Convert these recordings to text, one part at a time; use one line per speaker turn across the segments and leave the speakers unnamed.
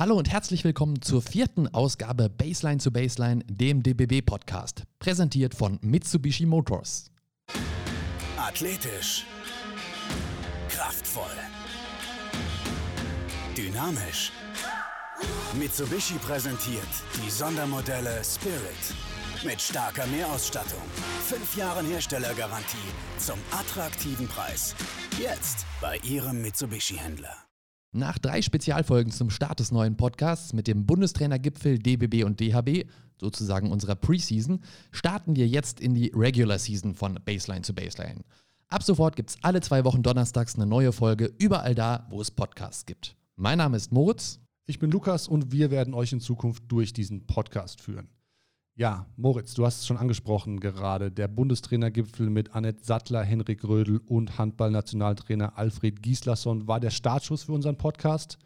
Hallo und herzlich willkommen zur vierten Ausgabe Baseline zu Baseline, dem DBB-Podcast, präsentiert von Mitsubishi Motors.
Athletisch. Kraftvoll. Dynamisch. Mitsubishi präsentiert die Sondermodelle Spirit mit starker Mehrausstattung, fünf Jahren Herstellergarantie zum attraktiven Preis. Jetzt bei Ihrem Mitsubishi-Händler.
Nach drei Spezialfolgen zum Start des neuen Podcasts mit dem Bundestrainergipfel DBB und DHB, sozusagen unserer Preseason, starten wir jetzt in die Regular Season von Baseline zu Baseline. Ab sofort gibt es alle zwei Wochen donnerstags eine neue Folge, überall da, wo es Podcasts gibt. Mein Name ist Moritz.
Ich bin Lukas und wir werden euch in Zukunft durch diesen Podcast führen. Ja, Moritz, du hast es schon angesprochen gerade. Der Bundestrainergipfel mit Annette Sattler, Henrik Rödel und Handballnationaltrainer Alfred Gislason war der Startschuss für unseren Podcast.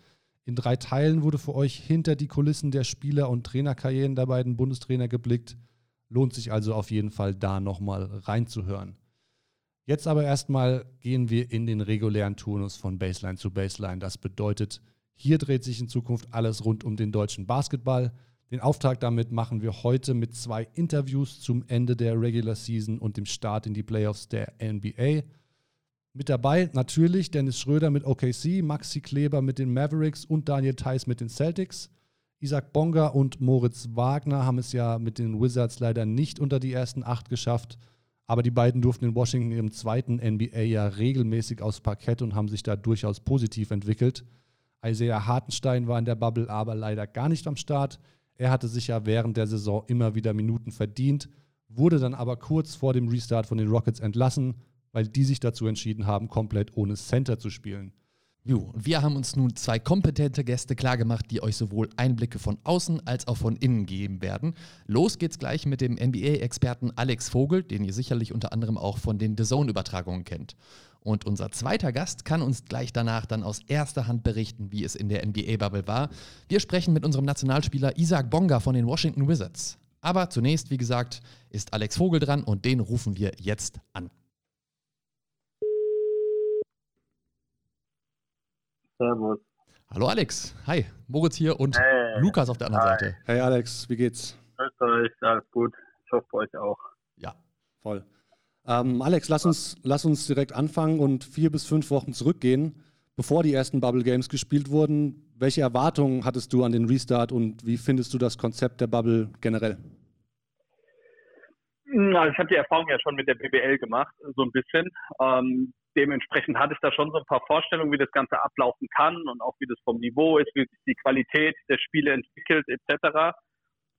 In drei Teilen wurde für euch hinter die Kulissen der Spieler- und Trainerkarrieren der beiden Bundestrainer geblickt. Lohnt sich also auf jeden Fall da nochmal reinzuhören. Jetzt aber erstmal gehen wir in den regulären Turnus von Baseline zu Baseline. Das bedeutet, hier dreht sich in Zukunft alles rund um den deutschen Basketball. Den Auftakt damit machen wir heute mit zwei Interviews zum Ende der Regular Season und dem Start in die Playoffs der NBA. Mit dabei natürlich Dennis Schröder mit OKC, Maxi Kleber mit den Mavericks und Daniel Theiss mit den Celtics. Isaac Bonga und Moritz Wagner haben es ja mit den Wizards leider nicht unter die ersten acht geschafft, aber die beiden durften in Washington im zweiten NBA-Jahr regelmäßig aufs Parkett und haben sich da durchaus positiv entwickelt. Isaiah Hartenstein war in der Bubble aber leider gar nicht am Start. Er hatte sich ja während der Saison immer wieder Minuten verdient, wurde dann aber kurz vor dem Restart von den Rockets entlassen, weil die sich dazu entschieden haben, komplett ohne Center zu spielen.
Jo, wir haben uns nun zwei kompetente Gäste klargemacht, die euch sowohl Einblicke von außen als auch von innen geben werden. Los geht's gleich mit dem NBA-Experten Alex Vogel, den ihr sicherlich unter anderem auch von den The Zone-Übertragungen kennt. Und unser zweiter Gast kann uns gleich danach dann aus erster Hand berichten, wie es in der NBA-Bubble war. Wir sprechen mit unserem Nationalspieler Isaac Bonga von den Washington Wizards. Aber zunächst, wie gesagt, ist Alex Vogel dran und den rufen wir jetzt an.
Servus.
Hallo Alex, hi, Moritz hier und
Hey.
Lukas auf der anderen
Hi.
Seite.
Hey Alex, wie geht's?
Euch, alles gut. Ich hoffe bei euch auch.
Ja,
Voll. Ähm, Alex, lass uns, lass uns direkt anfangen und vier bis fünf Wochen zurückgehen, bevor die ersten Bubble Games gespielt wurden. Welche Erwartungen hattest du an den Restart und wie findest du das Konzept der Bubble generell?
Also ich habe die Erfahrung ja schon mit der BBL gemacht, so ein bisschen. Ähm, dementsprechend hatte ich da schon so ein paar Vorstellungen, wie das Ganze ablaufen kann und auch wie das vom Niveau ist, wie sich die Qualität der Spiele entwickelt etc.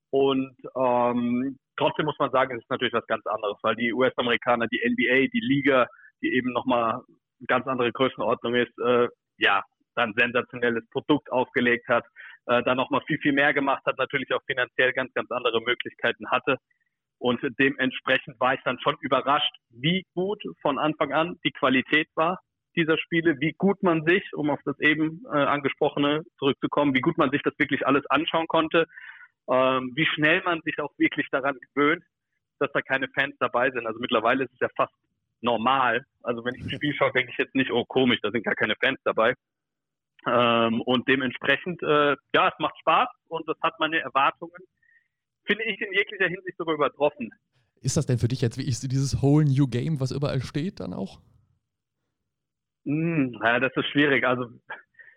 Und ähm, trotzdem muss man sagen, es ist natürlich was ganz anderes, weil die US-Amerikaner, die NBA, die Liga, die eben nochmal eine ganz andere Größenordnung ist, äh, ja, dann sensationelles Produkt aufgelegt hat, äh, da nochmal viel, viel mehr gemacht hat, natürlich auch finanziell ganz, ganz andere Möglichkeiten hatte. Und dementsprechend war ich dann schon überrascht, wie gut von Anfang an die Qualität war dieser Spiele, wie gut man sich, um auf das eben äh, angesprochene zurückzukommen, wie gut man sich das wirklich alles anschauen konnte, ähm, wie schnell man sich auch wirklich daran gewöhnt, dass da keine Fans dabei sind. Also mittlerweile ist es ja fast normal. Also wenn ich ein Spiel schaue, denke ich jetzt nicht, oh komisch, da sind gar keine Fans dabei. Ähm, und dementsprechend, äh, ja, es macht Spaß und das hat meine Erwartungen, finde ich in jeglicher Hinsicht sogar übertroffen.
ist das denn für dich jetzt wirklich so dieses Whole New Game, was überall steht, dann auch?
Hm, ja, das ist schwierig. Also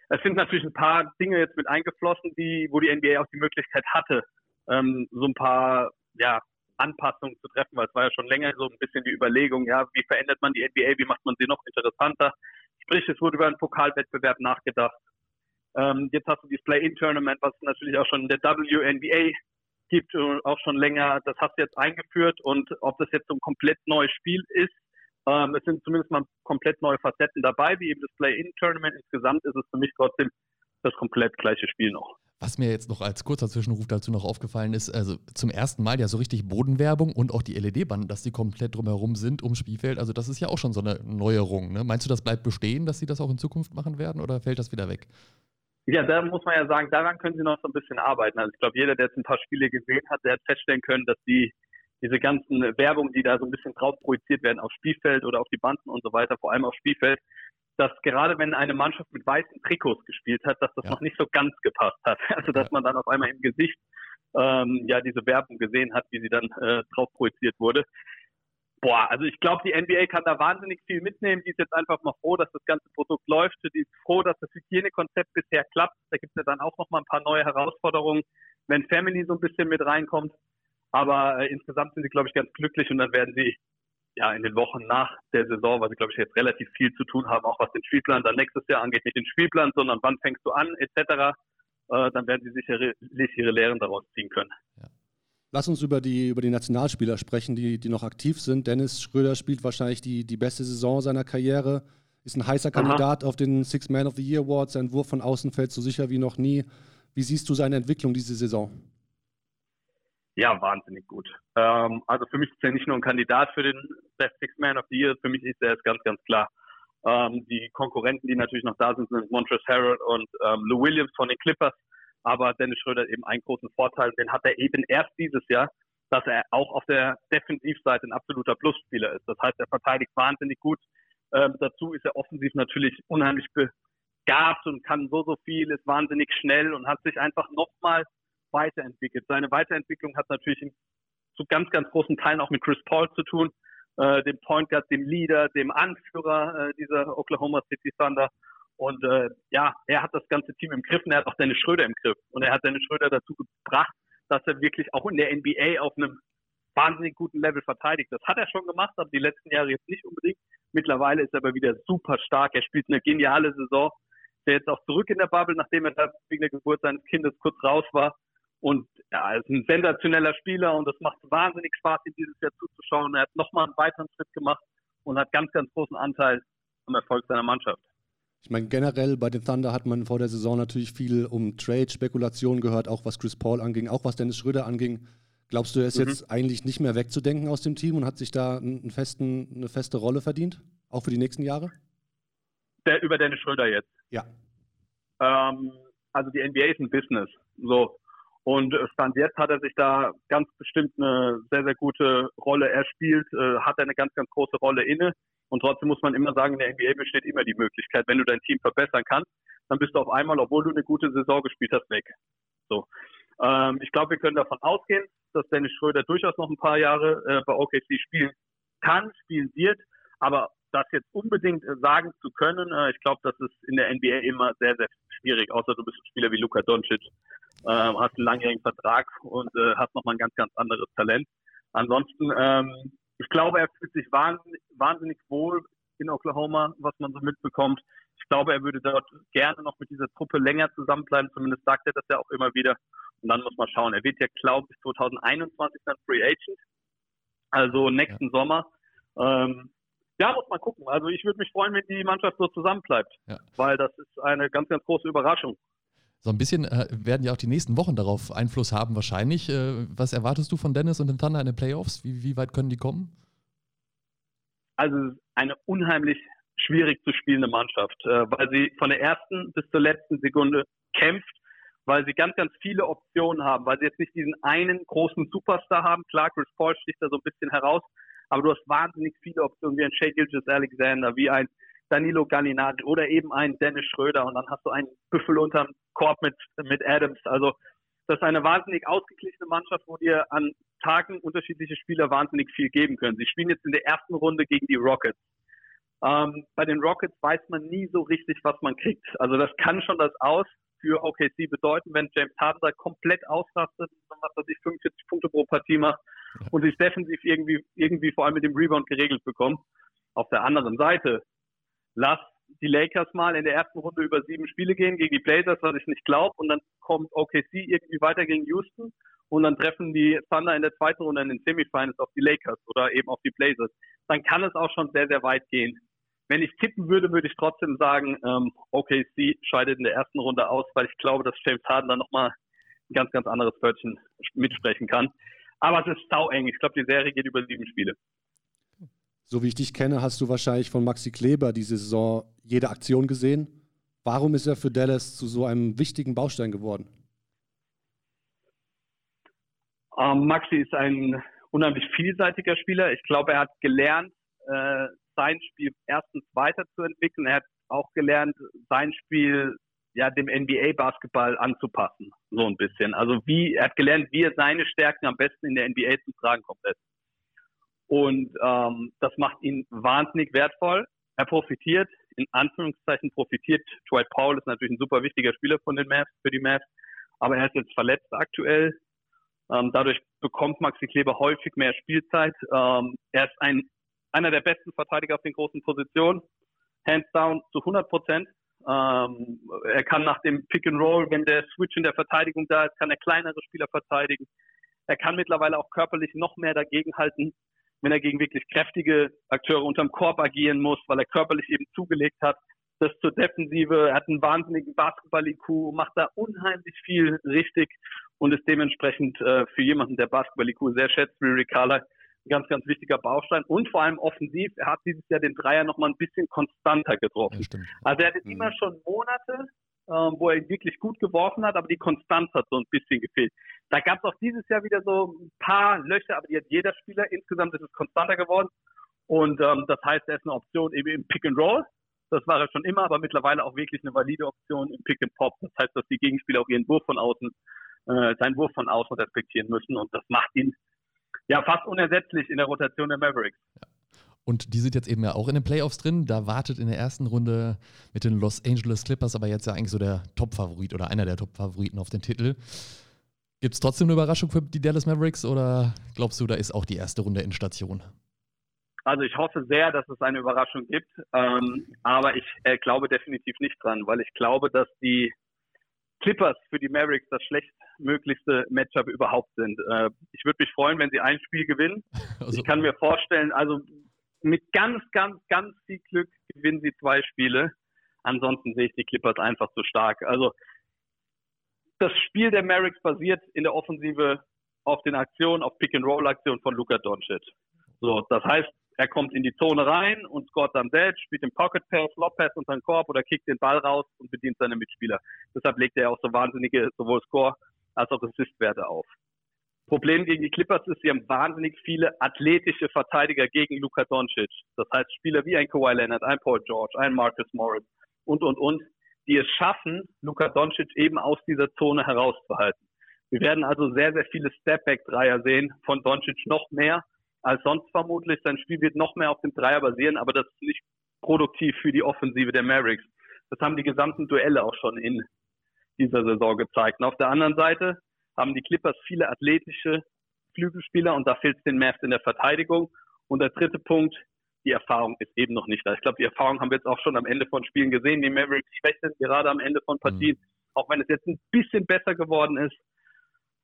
es sind natürlich ein paar Dinge jetzt mit eingeflossen, die, wo die NBA auch die Möglichkeit hatte, ähm, so ein paar ja, Anpassungen zu treffen, weil es war ja schon länger so ein bisschen die Überlegung, ja, wie verändert man die NBA, wie macht man sie noch interessanter. Sprich, es wurde über einen Pokalwettbewerb nachgedacht. Ähm, jetzt hast du dieses Play-In-Tournament, was natürlich auch schon in der WNBA gibt auch schon länger. Das hast du jetzt eingeführt und ob das jetzt so ein komplett neues Spiel ist, ähm, es sind zumindest mal komplett neue Facetten dabei, wie eben das Play-In-Tournament. Insgesamt ist es für mich trotzdem das komplett gleiche Spiel noch.
Was mir jetzt noch als kurzer Zwischenruf dazu noch aufgefallen ist, also zum ersten Mal ja so richtig Bodenwerbung und auch die LED-Banden, dass die komplett drumherum sind ums Spielfeld. Also das ist ja auch schon so eine Neuerung. Ne? Meinst du, das bleibt bestehen, dass sie das auch in Zukunft machen werden oder fällt das wieder weg?
Ja, da muss man ja sagen, daran können sie noch so ein bisschen arbeiten. Also ich glaube, jeder, der jetzt ein paar Spiele gesehen hat, der hat feststellen können, dass die diese ganzen Werbung, die da so ein bisschen drauf projiziert werden aufs Spielfeld oder auf die Banden und so weiter, vor allem aufs Spielfeld, dass gerade wenn eine Mannschaft mit weißen Trikots gespielt hat, dass das ja. noch nicht so ganz gepasst hat. Also dass man dann auf einmal im Gesicht ähm, ja diese Werbung gesehen hat, wie sie dann äh, drauf projiziert wurde. Boah, also ich glaube, die NBA kann da wahnsinnig viel mitnehmen. Die ist jetzt einfach mal froh, dass das ganze Produkt läuft. Die ist froh, dass das Hygienekonzept bisher klappt. Da gibt es ja dann auch noch mal ein paar neue Herausforderungen, wenn Family so ein bisschen mit reinkommt. Aber äh, insgesamt sind sie, glaube ich, ganz glücklich und dann werden sie ja in den Wochen nach der Saison, weil sie, glaube ich, jetzt relativ viel zu tun haben, auch was den Spielplan dann nächstes Jahr angeht, nicht den Spielplan, sondern wann fängst du an, etc., äh, dann werden sie sicherlich ihre Lehren daraus ziehen können. Ja.
Lass uns über die, über die Nationalspieler sprechen, die, die noch aktiv sind. Dennis Schröder spielt wahrscheinlich die, die beste Saison seiner Karriere, ist ein heißer Kandidat Aha. auf den Six Man of the Year Award. Sein Wurf von außen fällt so sicher wie noch nie. Wie siehst du seine Entwicklung diese Saison?
Ja, wahnsinnig gut. Ähm, also für mich ist er nicht nur ein Kandidat für den Best Six Man of the Year, für mich ist er es ganz, ganz klar. Ähm, die Konkurrenten, die natürlich noch da sind, sind Montrezl Harrell und ähm, Lou Williams von den Clippers. Aber Dennis Schröder hat eben einen großen Vorteil, den hat er eben erst dieses Jahr, dass er auch auf der Defensivseite ein absoluter Plusspieler ist. Das heißt, er verteidigt wahnsinnig gut. Ähm, dazu ist er offensiv natürlich unheimlich begabt und kann so, so viel, ist wahnsinnig schnell und hat sich einfach nochmal weiterentwickelt. Seine Weiterentwicklung hat natürlich zu ganz, ganz großen Teilen auch mit Chris Paul zu tun, äh, dem Point Guard, dem Leader, dem Anführer äh, dieser Oklahoma City Thunder. Und äh, ja, er hat das ganze Team im Griff und er hat auch Dennis Schröder im Griff. Und er hat Dennis Schröder dazu gebracht, dass er wirklich auch in der NBA auf einem wahnsinnig guten Level verteidigt. Das hat er schon gemacht, aber die letzten Jahre jetzt nicht unbedingt. Mittlerweile ist er aber wieder super stark. Er spielt eine geniale Saison. Der jetzt auch zurück in der Bubble, nachdem er wegen der Geburt seines Kindes kurz raus war. Und ja, er ist ein sensationeller Spieler und das macht wahnsinnig Spaß, ihm dieses Jahr zuzuschauen. Er hat nochmal einen weiteren Schritt gemacht und hat ganz, ganz großen Anteil am Erfolg seiner Mannschaft.
Ich meine, generell bei den Thunder hat man vor der Saison natürlich viel um Trade-Spekulationen gehört, auch was Chris Paul anging, auch was Dennis Schröder anging. Glaubst du, er ist mhm. jetzt eigentlich nicht mehr wegzudenken aus dem Team und hat sich da festen, eine feste Rolle verdient, auch für die nächsten Jahre?
Der, über Dennis Schröder jetzt?
Ja.
Ähm, also die NBA ist ein Business. So. Und Stand jetzt hat er sich da ganz bestimmt eine sehr, sehr gute Rolle erspielt, äh, hat eine ganz, ganz große Rolle inne. Und trotzdem muss man immer sagen, in der NBA besteht immer die Möglichkeit, wenn du dein Team verbessern kannst, dann bist du auf einmal, obwohl du eine gute Saison gespielt hast, weg. So. Ähm, ich glaube, wir können davon ausgehen, dass Dennis Schröder durchaus noch ein paar Jahre äh, bei OKC spielen kann, spielen wird. Aber das jetzt unbedingt äh, sagen zu können, äh, ich glaube, das ist in der NBA immer sehr, sehr schwierig, außer du bist ein Spieler wie Luka Doncic, äh, hast einen langjährigen Vertrag und äh, hast nochmal ein ganz, ganz anderes Talent. Ansonsten ähm, ich glaube, er fühlt sich wahnsinnig, wahnsinnig wohl in Oklahoma, was man so mitbekommt. Ich glaube, er würde dort gerne noch mit dieser Truppe länger zusammenbleiben. Zumindest sagt er das ja auch immer wieder. Und dann muss man schauen. Er wird ja, glaube ich, 2021 dann Free Agent. Also nächsten ja. Sommer. Ähm, ja, muss man gucken. Also ich würde mich freuen, wenn die Mannschaft so zusammenbleibt. Ja. Weil das ist eine ganz, ganz große Überraschung.
So ein bisschen äh, werden ja auch die nächsten Wochen darauf Einfluss haben, wahrscheinlich. Äh, was erwartest du von Dennis und den Thunder in den Playoffs? Wie, wie weit können die kommen?
Also, eine unheimlich schwierig zu spielende Mannschaft, äh, weil sie von der ersten bis zur letzten Sekunde kämpft, weil sie ganz, ganz viele Optionen haben, weil sie jetzt nicht diesen einen großen Superstar haben. Klar, Chris Paul sticht da so ein bisschen heraus, aber du hast wahnsinnig viele Optionen wie ein Shea Gilgis Alexander, wie ein Danilo Gallinari oder eben einen Dennis Schröder und dann hast du einen Büffel unterm Korb mit, mit Adams. Also das ist eine wahnsinnig ausgeglichene Mannschaft, wo dir an Tagen unterschiedliche Spieler wahnsinnig viel geben können. Sie spielen jetzt in der ersten Runde gegen die Rockets. Ähm, bei den Rockets weiß man nie so richtig, was man kriegt. Also das kann schon das Aus für OKC bedeuten, wenn James Harden da komplett ausrastet und was weiß ich, 45 Punkte pro Partie macht und sich defensiv irgendwie, irgendwie vor allem mit dem Rebound geregelt bekommt. Auf der anderen Seite lass die Lakers mal in der ersten Runde über sieben Spiele gehen gegen die Blazers, was ich nicht glaube, und dann kommt OKC irgendwie weiter gegen Houston und dann treffen die Thunder in der zweiten Runde in den Semifinals auf die Lakers oder eben auf die Blazers. Dann kann es auch schon sehr, sehr weit gehen. Wenn ich tippen würde, würde ich trotzdem sagen, ähm, OKC scheidet in der ersten Runde aus, weil ich glaube, dass James Harden dann nochmal ein ganz, ganz anderes Wörtchen mitsprechen kann. Aber es ist sau eng. Ich glaube, die Serie geht über sieben Spiele.
So wie ich dich kenne, hast du wahrscheinlich von Maxi Kleber diese Saison jede Aktion gesehen. Warum ist er für Dallas zu so einem wichtigen Baustein geworden?
Ähm, Maxi ist ein unheimlich vielseitiger Spieler. Ich glaube, er hat gelernt, äh, sein Spiel erstens weiterzuentwickeln. Er hat auch gelernt, sein Spiel ja dem NBA-Basketball anzupassen, so ein bisschen. Also wie er hat gelernt, wie er seine Stärken am besten in der NBA zu tragen kommt. Und ähm, das macht ihn wahnsinnig wertvoll. Er profitiert, in Anführungszeichen profitiert. Dwight Powell ist natürlich ein super wichtiger Spieler von den Mavs für die Mavs, aber er ist jetzt verletzt aktuell. Ähm, dadurch bekommt Maxi Kleber häufig mehr Spielzeit. Ähm, er ist ein, einer der besten Verteidiger auf den großen Positionen. Hands down zu 100 Prozent. Ähm, er kann nach dem Pick and Roll, wenn der Switch in der Verteidigung da ist, kann er kleinere Spieler verteidigen. Er kann mittlerweile auch körperlich noch mehr dagegenhalten, wenn er gegen wirklich kräftige Akteure unterm Korb agieren muss, weil er körperlich eben zugelegt hat. Das zur Defensive, er hat einen wahnsinnigen Basketball-IQ, macht da unheimlich viel richtig und ist dementsprechend äh, für jemanden, der Basketball-IQ sehr schätzt, wie Rick Carla, ein ganz, ganz wichtiger Baustein. Und vor allem offensiv, er hat dieses Jahr den Dreier nochmal ein bisschen konstanter getroffen. Also er hat mhm. immer schon Monate, ähm, wo er ihn wirklich gut geworfen hat, aber die Konstanz hat so ein bisschen gefehlt. Da gab es auch dieses Jahr wieder so ein paar Löcher, aber die hat jeder Spieler. Insgesamt ist es konstanter geworden. Und ähm, das heißt, er ist eine Option eben im Pick and Roll. Das war er schon immer, aber mittlerweile auch wirklich eine valide Option im Pick and Pop. Das heißt, dass die Gegenspieler auch ihren Wurf von außen, äh, seinen Wurf von außen respektieren müssen. Und das macht ihn ja fast unersetzlich in der Rotation der Mavericks. Ja.
Und die sind jetzt eben ja auch in den Playoffs drin. Da wartet in der ersten Runde mit den Los Angeles Clippers aber jetzt ja eigentlich so der Top-Favorit oder einer der Top-Favoriten auf den Titel. Gibt es trotzdem eine Überraschung für die Dallas Mavericks oder glaubst du, da ist auch die erste Runde in Station?
Also ich hoffe sehr, dass es eine Überraschung gibt, ähm, aber ich äh, glaube definitiv nicht dran, weil ich glaube, dass die Clippers für die Mavericks das schlechtmöglichste Matchup überhaupt sind. Äh, ich würde mich freuen, wenn sie ein Spiel gewinnen. Also, ich kann mir vorstellen, also mit ganz, ganz, ganz viel Glück gewinnen sie zwei Spiele. Ansonsten sehe ich die Clippers einfach zu stark. Also das Spiel der Mavericks basiert in der Offensive auf den Aktionen, auf Pick-and-Roll-Aktionen von Luka Doncic. So, das heißt, er kommt in die Zone rein und scoret dann selbst, spielt den Pocket Pass, Lob Pass unter den Korb oder kickt den Ball raus und bedient seine Mitspieler. Deshalb legt er auch so wahnsinnige sowohl Score als auch Assist-Werte auf. Problem gegen die Clippers ist, sie haben wahnsinnig viele athletische Verteidiger gegen Luka Doncic. Das heißt, Spieler wie ein Kawhi Leonard, ein Paul George, ein Marcus Morris und, und, und, die es schaffen, Luka Doncic eben aus dieser Zone herauszuhalten. Wir werden also sehr, sehr viele Stepback-Dreier sehen von Doncic noch mehr als sonst vermutlich. Sein Spiel wird noch mehr auf dem Dreier basieren, aber das ist nicht produktiv für die Offensive der Mavericks. Das haben die gesamten Duelle auch schon in dieser Saison gezeigt. Und auf der anderen Seite haben die Clippers viele athletische Flügelspieler und da fehlt es den Mavs in der Verteidigung. Und der dritte Punkt, die Erfahrung ist eben noch nicht da. Ich glaube, die Erfahrung haben wir jetzt auch schon am Ende von Spielen gesehen. Die Mavericks schwächeln gerade am Ende von Partien, mhm. auch wenn es jetzt ein bisschen besser geworden ist.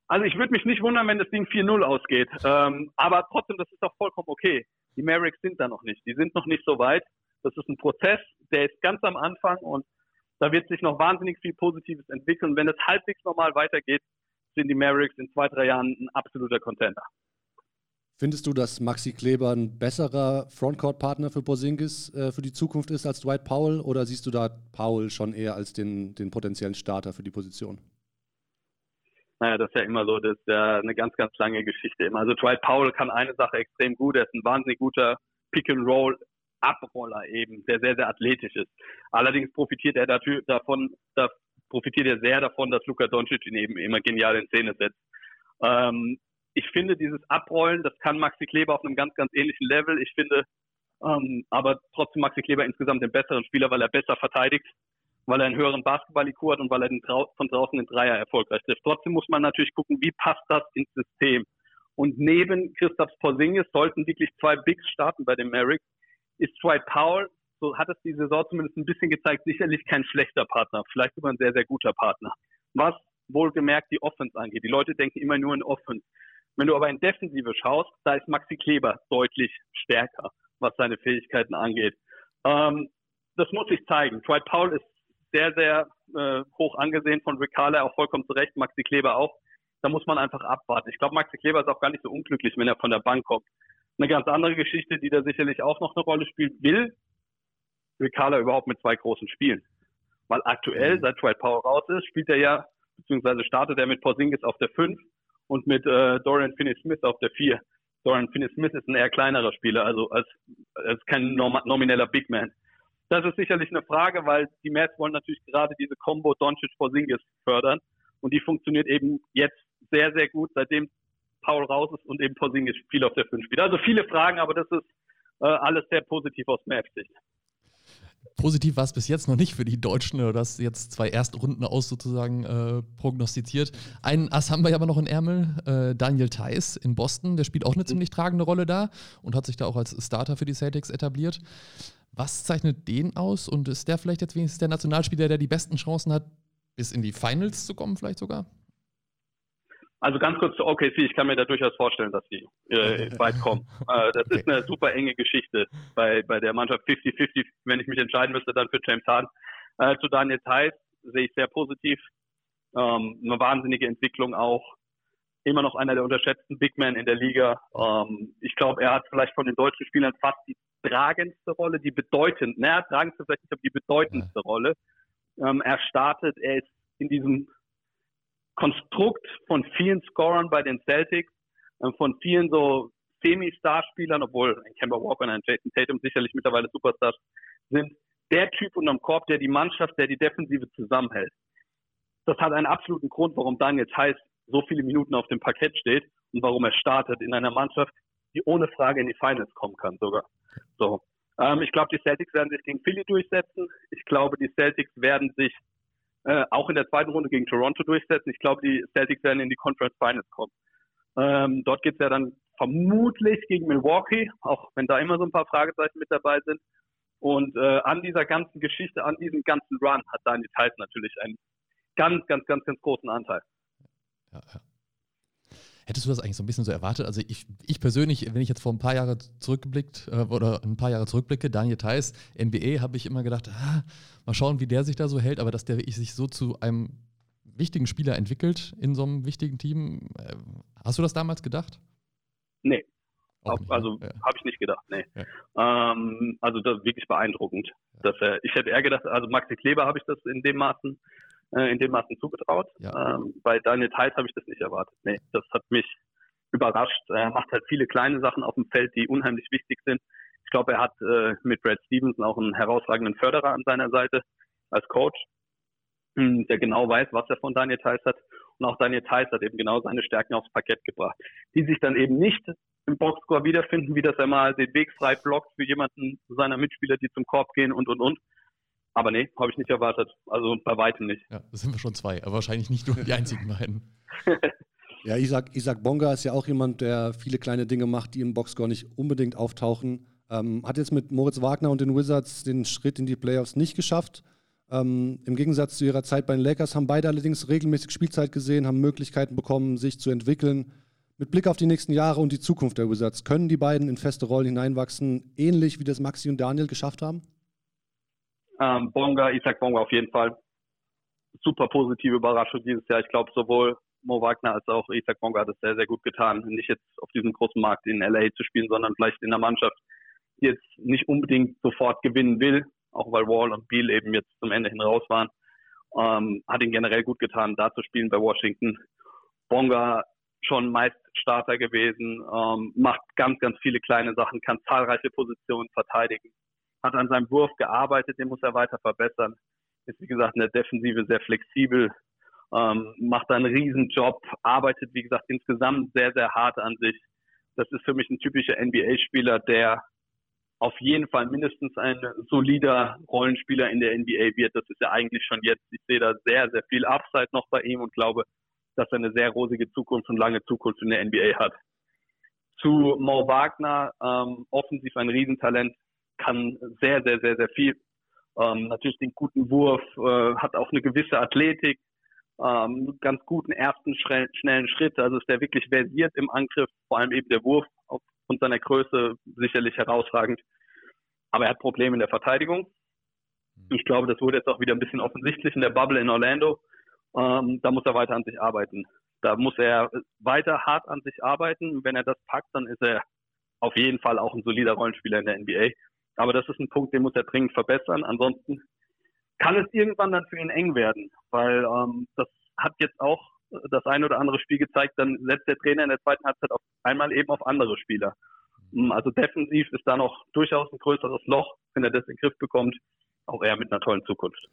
Also ich würde mich nicht wundern, wenn das Ding 4-0 ausgeht. Ähm, aber trotzdem, das ist doch vollkommen okay. Die Mavericks sind da noch nicht. Die sind noch nicht so weit. Das ist ein Prozess, der ist ganz am Anfang und da wird sich noch wahnsinnig viel Positives entwickeln. Wenn es halbwegs normal weitergeht, sind die Mavericks in zwei, drei Jahren ein absoluter Contender.
Findest du, dass Maxi Kleber ein besserer Frontcourt-Partner für Porzingis äh, für die Zukunft ist als Dwight Powell oder siehst du da Powell schon eher als den, den potenziellen Starter für die Position?
Naja, das ist ja immer so, das ist ja eine ganz, ganz lange Geschichte. Also Dwight Powell kann eine Sache extrem gut, er ist ein wahnsinnig guter Pick-and-Roll Abroller eben, der sehr, sehr athletisch ist. Allerdings profitiert er davon, da profitiert er sehr davon, dass Luka Doncic ihn eben immer genial in Szene setzt. Ähm, ich finde, dieses Abrollen, das kann Maxi Kleber auf einem ganz, ganz ähnlichen Level. Ich finde, ähm, aber trotzdem Maxi Kleber insgesamt den besseren Spieler, weil er besser verteidigt, weil er einen höheren Basketball-IQ hat und weil er Trau von draußen den Dreier erfolgreich trifft. Trotzdem muss man natürlich gucken, wie passt das ins System. Und neben Christoph Porzingis sollten wirklich zwei Bigs starten bei den Merrick. Ist Dwight Powell, so hat es die Saison zumindest ein bisschen gezeigt, sicherlich kein schlechter Partner, vielleicht sogar ein sehr, sehr guter Partner. Was wohlgemerkt die Offense angeht. Die Leute denken immer nur in Offense. Wenn du aber in Defensive schaust, da ist Maxi Kleber deutlich stärker, was seine Fähigkeiten angeht. Ähm, das muss sich zeigen. Dwight Powell ist sehr, sehr äh, hoch angesehen von Rick Carla, auch vollkommen zu Recht, Maxi Kleber auch. Da muss man einfach abwarten. Ich glaube, Maxi Kleber ist auch gar nicht so unglücklich, wenn er von der Bank kommt. Eine ganz andere Geschichte, die da sicherlich auch noch eine Rolle spielt, will Rick Carla überhaupt mit zwei großen Spielen. Weil aktuell, mhm. seit Dwight Powell raus ist, spielt er ja, beziehungsweise startet er mit Porzingis auf der 5 und mit äh, Dorian Finney-Smith auf der 4. Dorian Finney-Smith ist ein eher kleinerer Spieler, also als, als kein nomineller Big Man. Das ist sicherlich eine Frage, weil die Mavs wollen natürlich gerade diese Combo Doncic-Porzingis fördern. Und die funktioniert eben jetzt sehr, sehr gut, seitdem Paul raus ist und eben Porzingis viel auf der 5 spielt. Also viele Fragen, aber das ist äh, alles sehr positiv aus Mavs-Sicht.
Positiv war es bis jetzt noch nicht für die Deutschen, oder das jetzt zwei erste Runden aus sozusagen äh, prognostiziert. Einen Ass haben wir ja aber noch in Ärmel, äh, Daniel Theiss in Boston, der spielt auch eine ziemlich tragende Rolle da und hat sich da auch als Starter für die Celtics etabliert. Was zeichnet den aus und ist der vielleicht jetzt wenigstens der Nationalspieler, der die besten Chancen hat, bis in die Finals zu kommen, vielleicht sogar?
Also ganz kurz zu OKC, ich kann mir da durchaus vorstellen, dass die äh, weit kommen. Äh, das okay. ist eine super enge Geschichte bei, bei der Mannschaft 50-50, wenn ich mich entscheiden müsste, dann für James Harden. Äh, zu Daniel Theiss sehe ich sehr positiv. Ähm, eine wahnsinnige Entwicklung auch. Immer noch einer der unterschätzten Big Men in der Liga. Ähm, ich glaube, er hat vielleicht von den deutschen Spielern fast die tragendste Rolle, die bedeutend, naja, tragendste vielleicht nicht, aber die bedeutendste Rolle. Ähm, er startet, er ist in diesem Konstrukt von vielen Scorern bei den Celtics, äh, von vielen so Semi-Star-Spielern, obwohl ein Kemba Walker und ein Jason Tatum sicherlich mittlerweile Superstars sind, der Typ unterm Korb, der die Mannschaft, der die Defensive zusammenhält. Das hat einen absoluten Grund, warum Daniel Theiss so viele Minuten auf dem Parkett steht und warum er startet in einer Mannschaft, die ohne Frage in die Finals kommen kann sogar. So. Ähm, ich glaube, die Celtics werden sich gegen Philly durchsetzen. Ich glaube, die Celtics werden sich äh, auch in der zweiten Runde gegen Toronto durchsetzen. Ich glaube, die Celtics werden in die Conference Finals kommen. Ähm, dort geht es ja dann vermutlich gegen Milwaukee, auch wenn da immer so ein paar Fragezeichen mit dabei sind. Und äh, an dieser ganzen Geschichte, an diesem ganzen Run hat Daniel Tice natürlich einen ganz, ganz, ganz, ganz großen Anteil. Ja, ja.
Hättest du das eigentlich so ein bisschen so erwartet? Also ich, ich persönlich, wenn ich jetzt vor ein paar Jahre zurückgeblickt äh, oder ein paar Jahre zurückblicke, Daniel Theiss, NBA, habe ich immer gedacht, ah, mal schauen, wie der sich da so hält, aber dass der wirklich sich so zu einem wichtigen Spieler entwickelt in so einem wichtigen Team. Äh, hast du das damals gedacht?
Nee. Auch also ja. habe ich nicht gedacht, nee. Ja. Ähm, also das ist wirklich beeindruckend. Ja. Dass er, ich hätte eher gedacht, also Maxi Kleber habe ich das in dem Maßen äh, in dem Maßen zugetraut. Ja. Ähm, bei Daniel Theis habe ich das nicht erwartet. Nee, das hat mich überrascht. Er macht halt viele kleine Sachen auf dem Feld, die unheimlich wichtig sind. Ich glaube, er hat äh, mit Brad Stevenson auch einen herausragenden Förderer an seiner Seite als Coach, hm, der genau weiß, was er von Daniel Theiss hat. Und auch Daniel Theiss hat eben genau seine Stärken aufs Parkett gebracht, die sich dann eben nicht im Boxscore wiederfinden, wie das er mal den Weg frei blockt für jemanden seiner Mitspieler, die zum Korb gehen und, und, und, aber nee, habe ich nicht erwartet. Also bei weitem nicht.
Ja, das sind wir schon zwei, aber wahrscheinlich nicht nur die einzigen beiden.
ja, Isaac, Isaac Bonga ist ja auch jemand, der viele kleine Dinge macht, die im Boxscore nicht unbedingt auftauchen. Ähm, hat jetzt mit Moritz Wagner und den Wizards den Schritt in die Playoffs nicht geschafft. Ähm, Im Gegensatz zu ihrer Zeit bei den Lakers haben beide allerdings regelmäßig Spielzeit gesehen, haben Möglichkeiten bekommen, sich zu entwickeln. Mit Blick auf die nächsten Jahre und die Zukunft der Wizards, können die beiden in feste Rollen hineinwachsen, ähnlich wie das Maxi und Daniel geschafft haben?
Ähm, Bonga, Isaac Bonga auf jeden Fall. Super positive Überraschung dieses Jahr. Ich glaube, sowohl Mo Wagner als auch Isaac Bonga hat es sehr, sehr gut getan. Nicht jetzt auf diesem großen Markt in LA zu spielen, sondern vielleicht in einer Mannschaft, die jetzt nicht unbedingt sofort gewinnen will, auch weil Wall und Beal eben jetzt zum Ende hin raus waren. Ähm, hat ihn generell gut getan, da zu spielen bei Washington. Bonga schon meist Starter gewesen, ähm, macht ganz, ganz viele kleine Sachen, kann zahlreiche Positionen verteidigen hat an seinem Wurf gearbeitet, den muss er weiter verbessern. Ist wie gesagt in der Defensive sehr flexibel, ähm, macht einen Riesenjob, arbeitet wie gesagt insgesamt sehr, sehr hart an sich. Das ist für mich ein typischer NBA-Spieler, der auf jeden Fall mindestens ein solider Rollenspieler in der NBA wird. Das ist ja eigentlich schon jetzt. Ich sehe da sehr, sehr viel Upside noch bei ihm und glaube, dass er eine sehr rosige Zukunft und lange Zukunft in der NBA hat. Zu Mo Wagner, ähm, offensiv ein Riesentalent, kann sehr, sehr, sehr, sehr viel. Ähm, natürlich den guten Wurf, äh, hat auch eine gewisse Athletik, ähm, ganz guten ersten schnellen Schritt. Also ist der wirklich versiert im Angriff, vor allem eben der Wurf aufgrund seiner Größe sicherlich herausragend. Aber er hat Probleme in der Verteidigung. Ich glaube, das wurde jetzt auch wieder ein bisschen offensichtlich in der Bubble in Orlando. Ähm, da muss er weiter an sich arbeiten. Da muss er weiter hart an sich arbeiten. Wenn er das packt, dann ist er auf jeden Fall auch ein solider Rollenspieler in der NBA. Aber das ist ein Punkt, den muss er dringend verbessern. Ansonsten kann es irgendwann dann für ihn eng werden, weil ähm, das hat jetzt auch das eine oder andere Spiel gezeigt, dann setzt der Trainer in der zweiten Halbzeit auf einmal eben auf andere Spieler. Mhm. Also defensiv ist da noch durchaus ein größeres Loch. wenn er das in den Griff bekommt, auch er mit einer tollen Zukunft.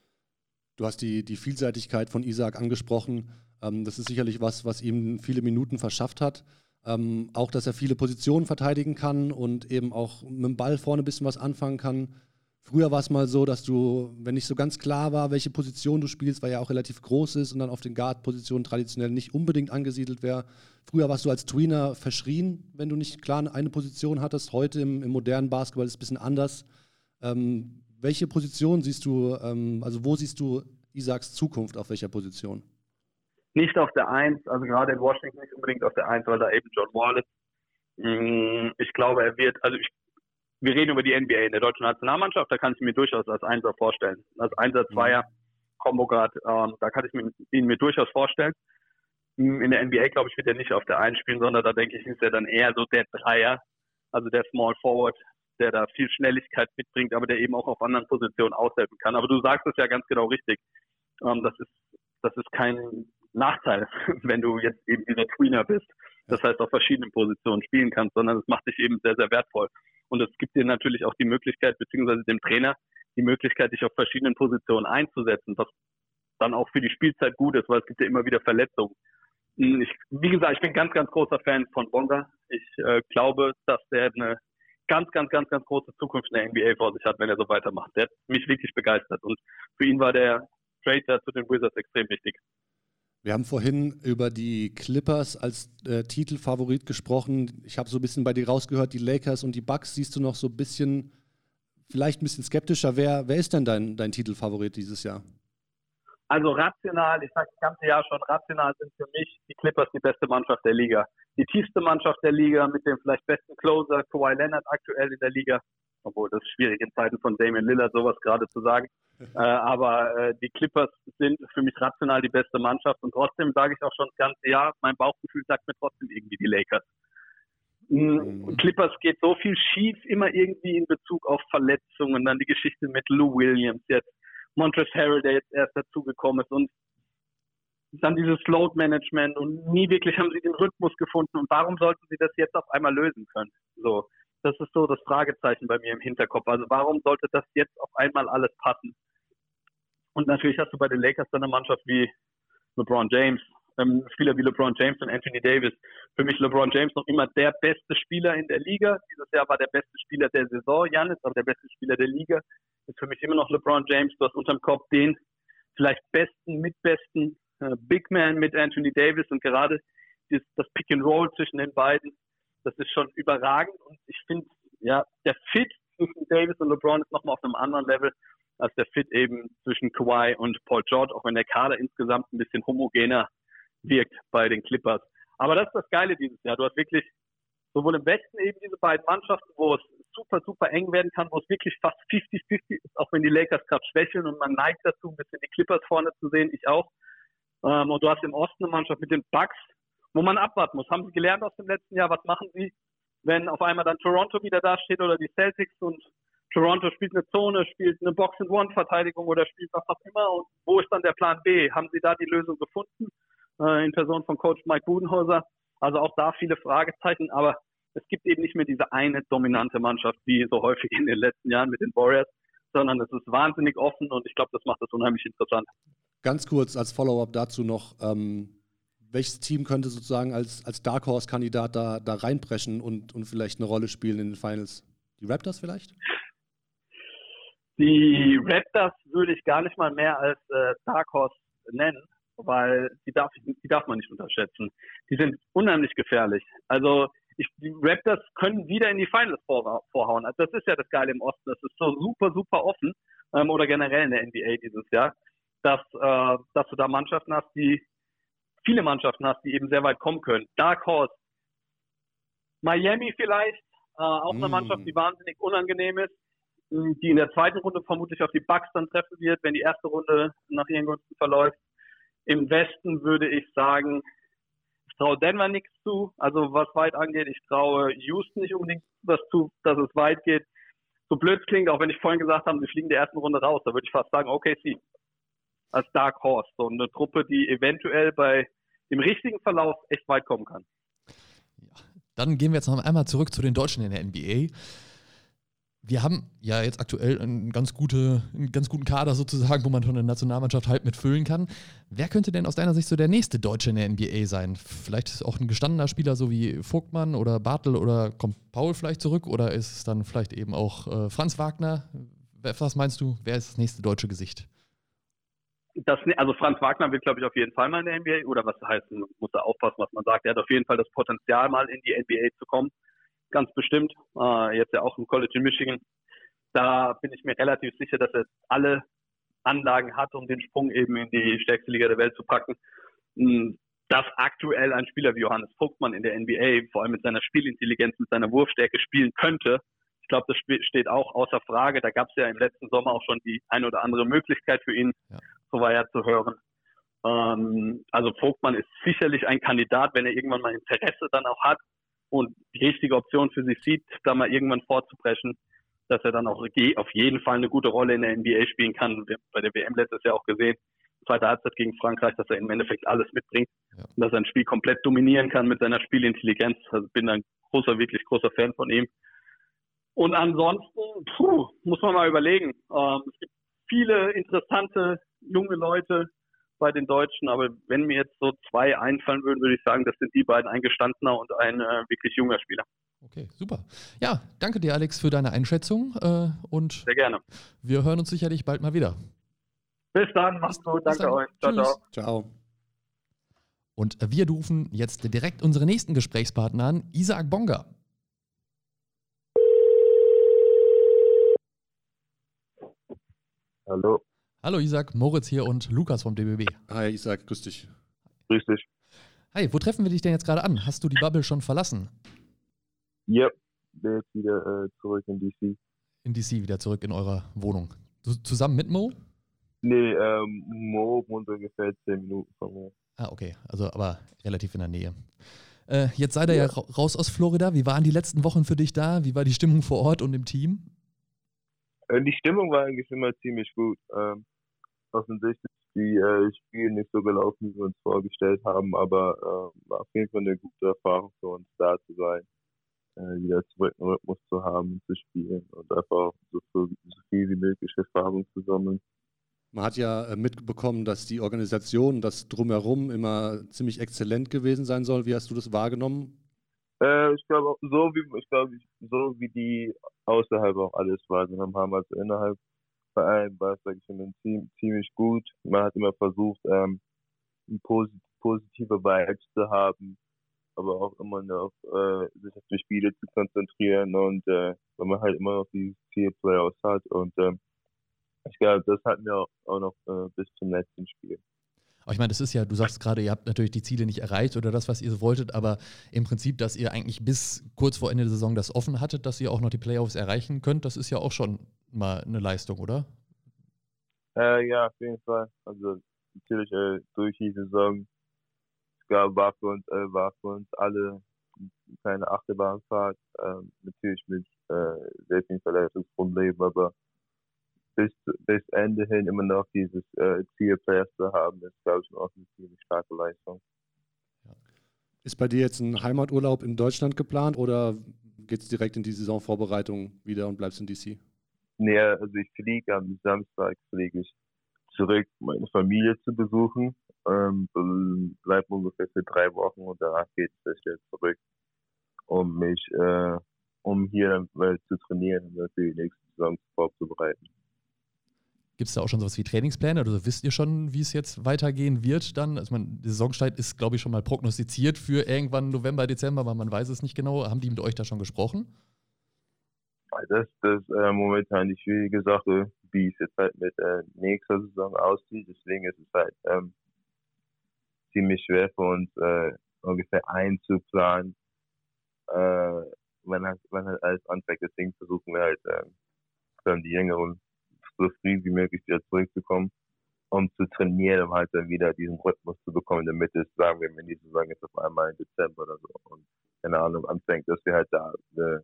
Du hast die, die Vielseitigkeit von Isaac angesprochen. Ähm, das ist sicherlich was, was ihm viele Minuten verschafft hat. Ähm, auch, dass er viele Positionen verteidigen kann und eben auch mit dem Ball vorne ein bisschen was anfangen kann. Früher war es mal so, dass du, wenn nicht so ganz klar war, welche Position du spielst, weil er auch relativ groß ist und dann auf den Guard-Positionen traditionell nicht unbedingt angesiedelt wäre. Früher warst du als Tweener verschrien, wenn du nicht klar eine Position hattest. Heute im, im modernen Basketball ist es ein bisschen anders. Ähm, welche Position siehst du, ähm, also wo siehst du Isaacs Zukunft auf welcher Position?
Nicht auf der Eins, also gerade in Washington nicht unbedingt auf der Eins, weil da eben John Wall ist. Mm, ich glaube, er wird, also ich wir reden über die NBA in der deutschen Nationalmannschaft, da kann ich mir durchaus als Einser vorstellen. Als Einser, Zweier, Combo Guard, ähm, da kann ich mir, ihn mir durchaus vorstellen. In der NBA, glaube ich, wird er nicht auf der Eins spielen, sondern da denke ich, ist er dann eher so der Dreier, also der Small Forward, der da viel Schnelligkeit mitbringt, aber der eben auch auf anderen Positionen aushelfen kann. Aber du sagst es ja ganz genau richtig. Ähm, das ist, das ist kein Nachteil, wenn du jetzt eben dieser Tweener bist. Das heißt, auf verschiedenen Positionen spielen kannst, sondern es macht dich eben sehr, sehr wertvoll. Und es gibt dir natürlich auch die Möglichkeit, beziehungsweise dem Trainer, die Möglichkeit, dich auf verschiedenen Positionen einzusetzen, was dann auch für die Spielzeit gut ist, weil es gibt ja immer wieder Verletzungen. Hm, ich, wie gesagt, ich bin ganz, ganz großer Fan von Bonga. Ich äh, glaube, dass der eine ganz, ganz, ganz, ganz große Zukunft in der NBA vor sich hat, wenn er so weitermacht. Der hat mich wirklich begeistert und für ihn war der Trade zu den Wizards extrem wichtig.
Wir haben vorhin über die Clippers als äh, Titelfavorit gesprochen. Ich habe so ein bisschen bei dir rausgehört, die Lakers und die Bucks siehst du noch so ein bisschen, vielleicht ein bisschen skeptischer. Wer, wer ist denn dein, dein Titelfavorit dieses Jahr?
Also rational, ich sage das ganze Jahr schon, rational sind für mich die Clippers die beste Mannschaft der Liga. Die tiefste Mannschaft der Liga mit dem vielleicht besten Closer, Kawhi Leonard aktuell in der Liga. Obwohl das schwierig in Zeiten von Damian Lillard sowas gerade zu sagen. äh, aber äh, die Clippers sind für mich rational die beste Mannschaft und trotzdem sage ich auch schon das ganze Jahr, mein Bauchgefühl sagt mir trotzdem irgendwie die Lakers. Mhm. Clippers geht so viel schief, immer irgendwie in Bezug auf Verletzungen, dann die Geschichte mit Lou Williams jetzt, Montrezl Harrell, der jetzt erst dazugekommen ist und dann dieses Load Management und nie wirklich haben sie den Rhythmus gefunden und warum sollten sie das jetzt auf einmal lösen können? So, das ist so das Fragezeichen bei mir im Hinterkopf. Also warum sollte das jetzt auf einmal alles passen? Und natürlich hast du bei den Lakers dann eine Mannschaft wie LeBron James, ähm, Spieler wie LeBron James und Anthony Davis. Für mich LeBron James noch immer der beste Spieler in der Liga. Dieses Jahr war der beste Spieler der Saison. Janis, aber der beste Spieler der Liga ist für mich immer noch LeBron James. Du hast unterm Kopf den vielleicht besten, mitbesten äh, Big Man mit Anthony Davis und gerade das, das Pick and Roll zwischen den beiden, das ist schon überragend und ich finde, ja, der Fit zwischen Davis und LeBron ist nochmal auf einem anderen Level als der Fit eben zwischen Kawhi und Paul George, auch wenn der Kader insgesamt ein bisschen homogener wirkt bei den Clippers. Aber das ist das Geile dieses Jahr. Du hast wirklich sowohl im Westen eben diese beiden Mannschaften, wo es super, super eng werden kann, wo es wirklich fast 50-50 ist, auch wenn die Lakers gerade schwächeln und man neigt dazu, ein bisschen die Clippers vorne zu sehen, ich auch. Ähm, und du hast im Osten eine Mannschaft mit den Bucks, wo man abwarten muss. Haben sie gelernt aus dem letzten Jahr? Was machen sie, wenn auf einmal dann Toronto wieder da steht oder die Celtics und Toronto spielt eine Zone, spielt eine Box-and-One-Verteidigung oder spielt was auch immer. Und wo ist dann der Plan B? Haben Sie da die Lösung gefunden? Äh, in Person von Coach Mike Budenhauser. Also auch da viele Fragezeichen, aber es gibt eben nicht mehr diese eine dominante Mannschaft wie so häufig in den letzten Jahren mit den Warriors, sondern es ist wahnsinnig offen und ich glaube, das macht das unheimlich interessant.
Ganz kurz als Follow-up dazu noch, ähm, welches Team könnte sozusagen als, als Dark Horse-Kandidat da, da reinpreschen und, und vielleicht eine Rolle spielen in den Finals? Die Raptors vielleicht?
Die Raptors würde ich gar nicht mal mehr als äh, Dark Horse nennen, weil die darf, die darf man nicht unterschätzen. Die sind unheimlich gefährlich. Also ich, die Raptors können wieder in die Finals vor, vorhauen. Also das ist ja das Geile im Osten. Das ist so super, super offen ähm, oder generell in der NBA dieses Jahr, dass, äh, dass du da Mannschaften hast, die viele Mannschaften hast, die eben sehr weit kommen können. Dark Horse, Miami vielleicht, äh, auch eine mm. Mannschaft, die wahnsinnig unangenehm ist die in der zweiten Runde vermutlich auf die Bucks dann treffen wird, wenn die erste Runde nach ihren Gunsten verläuft. Im Westen würde ich sagen, ich traue Denver nichts zu, also was weit angeht. Ich traue Houston nicht unbedingt was zu, dass es weit geht. So blöd klingt, auch wenn ich vorhin gesagt habe, sie fliegen der ersten Runde raus, da würde ich fast sagen, okay, sie als Dark Horse, so eine Truppe, die eventuell bei dem richtigen Verlauf echt weit kommen kann.
Dann gehen wir jetzt noch einmal zurück zu den Deutschen in der NBA. wir haben ja jetzt aktuell einen ganz, gute, einen ganz guten Kader sozusagen, wo man schon eine Nationalmannschaft halb mitfüllen kann. Wer könnte denn aus deiner Sicht so der nächste Deutsche in der NBA sein? Vielleicht ist auch ein gestandener Spieler so wie Vogtmann oder Bartel oder kommt Paul vielleicht zurück oder ist es dann vielleicht eben auch äh, Franz Wagner? Was meinst du, wer ist das nächste deutsche Gesicht?
Das, also Franz Wagner wird, glaube ich, auf jeden Fall mal in der NBA, oder was heißt, muss da aufpassen, was man sagt. Er hat auf jeden Fall das Potenzial, mal in die NBA zu kommen ganz bestimmt. Äh, jetzt ja auch im College in Michigan. Da bin ich mir relativ sicher, dass er alle Anlagen hat, um den Sprung eben in die stärkste Liga der Welt zu packen. Hm, dass aktuell ein Spieler wie Johannes Vogtmann in der NBA, vor allem mit seiner Spielintelligenz, mit seiner Wurfstärke spielen könnte, ich glaube, das steht auch außer Frage. Da gab es ja im letzten Sommer auch schon die eine oder andere Möglichkeit für ihn, ja. So war er zu hören. Ähm, also Vogtmann ist sicherlich ein Kandidat, wenn er irgendwann mal Interesse dann auch hat, und die richtige Option für sich sieht, da mal irgendwann vorzubrechen, dass er dann auch auf jeden Fall eine gute Rolle in der NBA spielen kann. Wir haben bei der WM letztes Jahr auch gesehen, zweite Halbzeit gegen Frankreich, dass er im Endeffekt alles mitbringt ja. und dass er ein Spiel komplett dominieren kann mit seiner Spielintelligenz. Also bin ein großer, wirklich großer Fan von ihm. Und ansonsten, puh, muss man mal überlegen. Ähm, es gibt viele interessante junge Leute, bei den Deutschen, aber wenn mir jetzt so zwei einfallen würden, würde ich sagen, das sind die beiden, ein gestandener und ein äh, wirklich junger Spieler.
Okay, super. Ja, danke dir, Alex, für deine Einschätzung äh, und
Sehr gerne.
wir hören uns sicherlich bald mal wieder.
Bis dann, mach's gut, danke euch. Ciao, ciao. Ciao.
Und wir rufen jetzt direkt unsere nächsten Gesprächspartner an, Isaac Bonga.
Hallo.
Hallo Isaac, Moritz hier und Lukas vom DBB.
Hi Isaac, grüß dich.
Grüß dich.
Hi, wo treffen wir dich denn jetzt gerade an? Hast du die Bubble schon verlassen?
Ja, yep, bin jetzt wieder äh, zurück in DC.
In DC, wieder zurück in eurer Wohnung. Du, zusammen mit Mo?
Nee, ähm, Mo wohnt ungefähr 10 Minuten von mir.
Ah, okay, also aber relativ in der Nähe. Äh, jetzt seid ihr ja. ja raus aus Florida. Wie waren die letzten Wochen für dich da? Wie war die Stimmung vor Ort und im Team?
Äh, die Stimmung war eigentlich immer ziemlich gut. Ähm, offensichtlich die äh, Spiele nicht so gelaufen, wie wir uns vorgestellt haben, aber äh, war auf jeden Fall eine gute Erfahrung für uns da zu sein, äh, wieder zurück einen Rhythmus zu haben, zu spielen und einfach so, so, so viel wie möglich Erfahrung zu sammeln.
Man hat ja äh, mitbekommen, dass die Organisation, das drumherum immer ziemlich exzellent gewesen sein soll. Wie hast du das wahrgenommen?
Äh, ich glaube, so wie ich glaube, so wie die außerhalb auch alles wahrgenommen haben, also innerhalb Verein war es, sage ich mal, ziemlich gut. Man hat immer versucht, ähm, posit positive Vibes zu haben, aber auch immer noch äh, sich auf die Spiele zu konzentrieren und äh, wenn man halt immer noch dieses Ziel Playoffs hat und äh, ich glaube, das hatten wir auch noch äh, bis zum letzten Spiel.
Aber ich meine, das ist ja, du sagst gerade, ihr habt natürlich die Ziele nicht erreicht oder das, was ihr so wolltet, aber im Prinzip, dass ihr eigentlich bis kurz vor Ende der Saison das offen hattet, dass ihr auch noch die Playoffs erreichen könnt, das ist ja auch schon mal eine Leistung, oder?
Äh, ja, auf jeden Fall. Also natürlich äh, durch die Saison war, für uns, äh, war für uns alle keine Achterbahnfahrt, äh, natürlich mit äh, sehr vielen Verletzungsproblemen, aber bis, bis Ende hin immer noch dieses äh, Ziel zuerst zu haben, ist, glaube ich, auch eine ziemlich starke Leistung.
Ist bei dir jetzt ein Heimaturlaub in Deutschland geplant oder geht es direkt in die Saisonvorbereitung wieder und bleibst in DC?
Nee, also ich fliege am Samstag fliege ich zurück, meine Familie zu besuchen. Ähm, bleibe ungefähr für drei Wochen und danach geht es wieder zurück, um mich, äh, um hier äh, zu trainieren und für die nächste Saison vorzubereiten.
Gibt es da auch schon sowas wie Trainingspläne oder wisst ihr schon, wie es jetzt weitergehen wird dann? Also man, die Saisonstart ist, glaube ich, schon mal prognostiziert für irgendwann November, Dezember, aber man weiß es nicht genau. Haben die mit euch da schon gesprochen?
Das ist äh, momentan die schwierige Sache, wie es jetzt halt mit äh, nächster Saison aussieht. Deswegen ist es halt ähm, ziemlich schwer für uns äh, ungefähr einzuplanen. Äh, wenn halt, wenn halt alles anfängt, deswegen versuchen wir halt äh, dann die Jüngeren so früh wie möglich wieder zurückzukommen, um zu trainieren, um halt dann wieder diesen Rhythmus zu bekommen, damit es, sagen wir, wenn die Saison jetzt auf einmal im Dezember oder so und keine Ahnung anfängt, dass wir halt da äh,